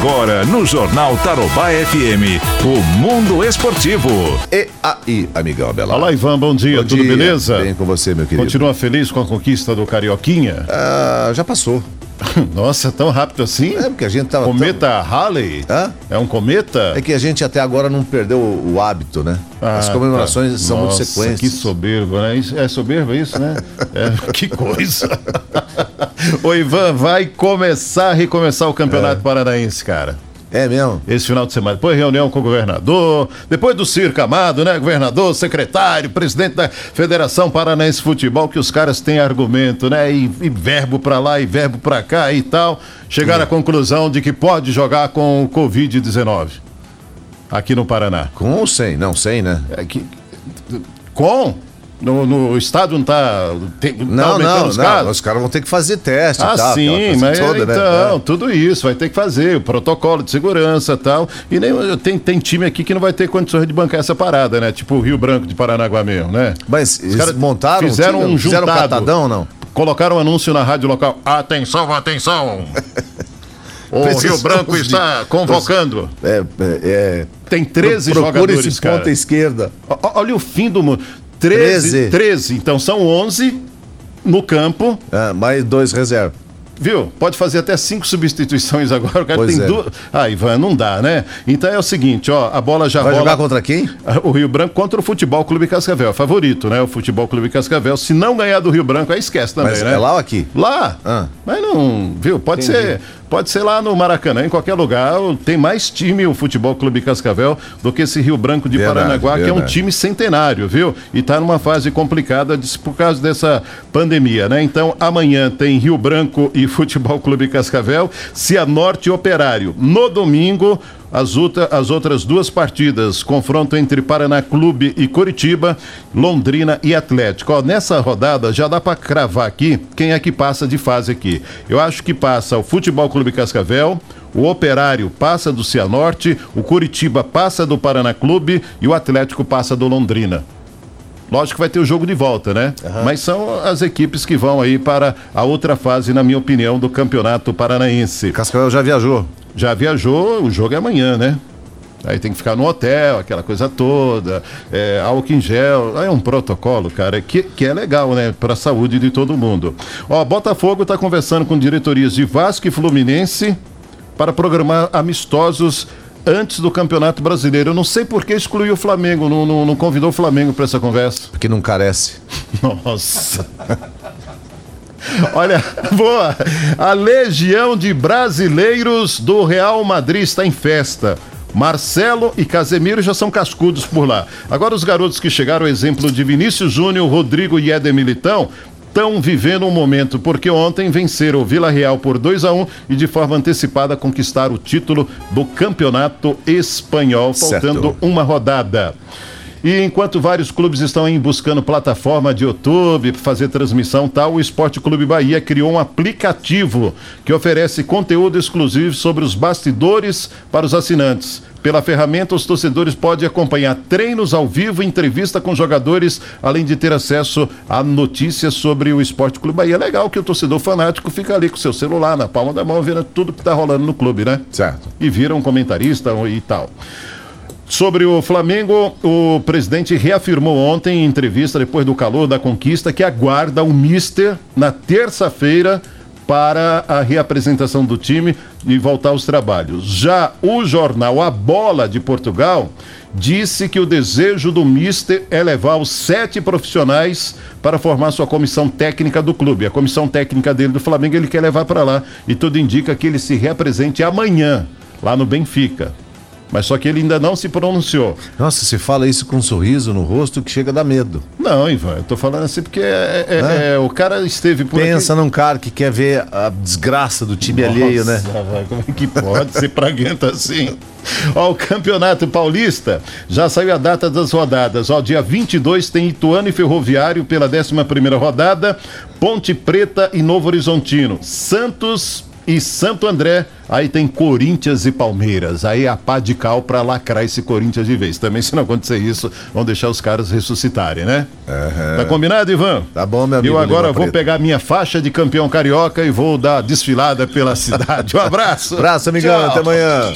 Agora no Jornal Tarobá FM, o Mundo Esportivo. E aí, amigão Bela. Olá, Ivan, bom dia, Bom tudo dia. beleza? Bem com você, meu querido. Continua feliz com a conquista do Carioquinha? Ah, já passou. Nossa, tão rápido assim? É porque a gente tava. Cometa Halley? Hã? É um cometa? É que a gente até agora não perdeu o, o hábito, né? As Ah, comemorações tá. são Nossa, muito sequências. Que soberbo, né? Isso- É soberbo isso, né? É, que coisa. Ô, Ivan, vai começar, recomeçar o Campeonato Paranaense, cara. É mesmo? Esse final de semana. Depois reunião com o governador, depois do circo amado, né? Governador, secretário, presidente da Federação Paranaense de Futebol, que os caras têm argumento, né? E, e verbo pra lá e verbo pra cá e tal. Chegaram à conclusão de que pode jogar com o Covid-19 aqui no Paraná. Com ou sem? Não, sem, né? É que, com? No, no estado não tá, tem, tá Não, aumentando não, os não. casos? Os caras vão ter que fazer teste Ah, tal. sim, mas toda, né? então, É. tudo isso vai ter que fazer, o protocolo de segurança e tal. E nem, tem, tem time aqui que não vai ter condições de bancar essa parada, né? Tipo o Rio Branco de Paranaguá mesmo, né? Mas eles caras montaram fizeram time? um Fizeram juntado. catadão ou não? Colocaram um anúncio na rádio local. Atenção, atenção! o Rio Branco de- está convocando. É, é, é... Tem 13 Procure jogadores, esse cara. ponta esquerda. Olha o fim do mundo. 13, 13. 13. Então são 11 no campo. Ah, mais dois reservas. Viu? Pode fazer até cinco substituições agora. O cara Pois tem é. duas. Ah, Ivan, não dá, né? Então é o seguinte, ó, a bola já Vai rola. jogar contra quem? O Rio Branco contra o Futebol Clube Cascavel. Favorito, né? O Futebol Clube Cascavel. Se não ganhar do Rio Branco, aí esquece também, Mas né? é lá ou aqui? Lá. Ah. Mas não, viu? Pode ser, pode ser lá no Maracanã, em qualquer lugar. Tem mais time o Futebol Clube Cascavel do que esse Rio Branco de Verdade, Paranaguá, que é um verdade. time centenário, viu? E tá numa fase complicada por causa dessa pandemia, né? Então, amanhã tem Rio Branco e Futebol Clube Cascavel, Cianorte Operário. No domingo, as, outra- as outras duas partidas, confronto entre Paraná Clube e Curitiba, Londrina e Atlético. Ó, nessa rodada já dá para cravar aqui quem é que passa de fase aqui. Eu acho que passa o Futebol Clube Cascavel, o Operário passa do Cianorte, o Curitiba passa do Paraná Clube e o Atlético passa do Londrina. Lógico que vai ter o jogo de volta, né? Mas são as equipes que vão aí para a outra fase, na minha opinião, do Campeonato Paranaense. Cascavel já viajou. Já viajou, o jogo é amanhã, né? Aí tem que ficar no hotel, aquela coisa toda, é, álcool em gel, é um protocolo, cara, que, que é legal, né, para a saúde de todo mundo. Ó, Botafogo está conversando com diretorias de Vasco e Fluminense para programar amistosos antes do Campeonato Brasileiro. Eu não sei por que excluiu o Flamengo, não, não, não convidou o Flamengo para essa conversa. Porque não carece. Nossa. Olha, boa. A legião de brasileiros do Real Madrid está em festa. Marcelo e Casemiro já são cascudos por lá. Agora os garotos que chegaram, exemplo de Vinícius Júnior, Rodrigo e Éder Militão, estão vivendo um momento, porque ontem venceram o Vila Real por 2 a 1 e de forma antecipada conquistaram o título do Campeonato Espanhol, Certo. faltando uma rodada. E enquanto vários clubes estão aí buscando plataforma de YouTube para fazer transmissão tal, o Esporte Clube Bahia criou um aplicativo que oferece conteúdo exclusivo sobre os bastidores para os assinantes. Pela ferramenta, os torcedores podem acompanhar treinos ao vivo, entrevista com jogadores, além de ter acesso a notícias sobre o Esporte Clube Bahia. É legal que o torcedor fanático fica ali com seu celular na palma da mão, vendo tudo que está rolando no clube, né? Certo. e vira um comentarista e tal. Sobre o Flamengo, o presidente reafirmou ontem, em entrevista depois do calor da conquista, que aguarda o Mister na terça-feira para a reapresentação do time e voltar aos trabalhos. Já o jornal A Bola de Portugal disse que o desejo do Mister é levar os sete profissionais para formar sua comissão técnica do clube. A comissão técnica dele do Flamengo ele quer levar para lá e tudo indica que ele se reapresente amanhã lá no Benfica. Mas só que ele ainda não se pronunciou. Nossa, você fala isso com um sorriso no rosto que chega a dar medo. Não, Ivan, eu tô falando assim porque é, é- Né? é, o cara esteve por Pensa aqui. num cara que quer ver a desgraça do time alheio, né? Nossa, vai, como é que pode ser praguenta assim? Ó, o Campeonato Paulista já saiu a data das rodadas. Ó, dia 22 tem Ituano e Ferroviário pela 11ª rodada, Ponte Preta e Novo Horizontino, Santos e Santo André. Aí tem Corinthians e Palmeiras. Aí a pá de cal pra lacrar esse Corinthians de vez. Também, se não acontecer isso, vão deixar os caras ressuscitarem, né? Uhum. Tá combinado, Ivan? Tá bom, meu amigo. Eu agora vou pegar minha faixa de campeão carioca e vou dar desfilada pela cidade. Um abraço. Abraço, amigão. Tchau. Até amanhã.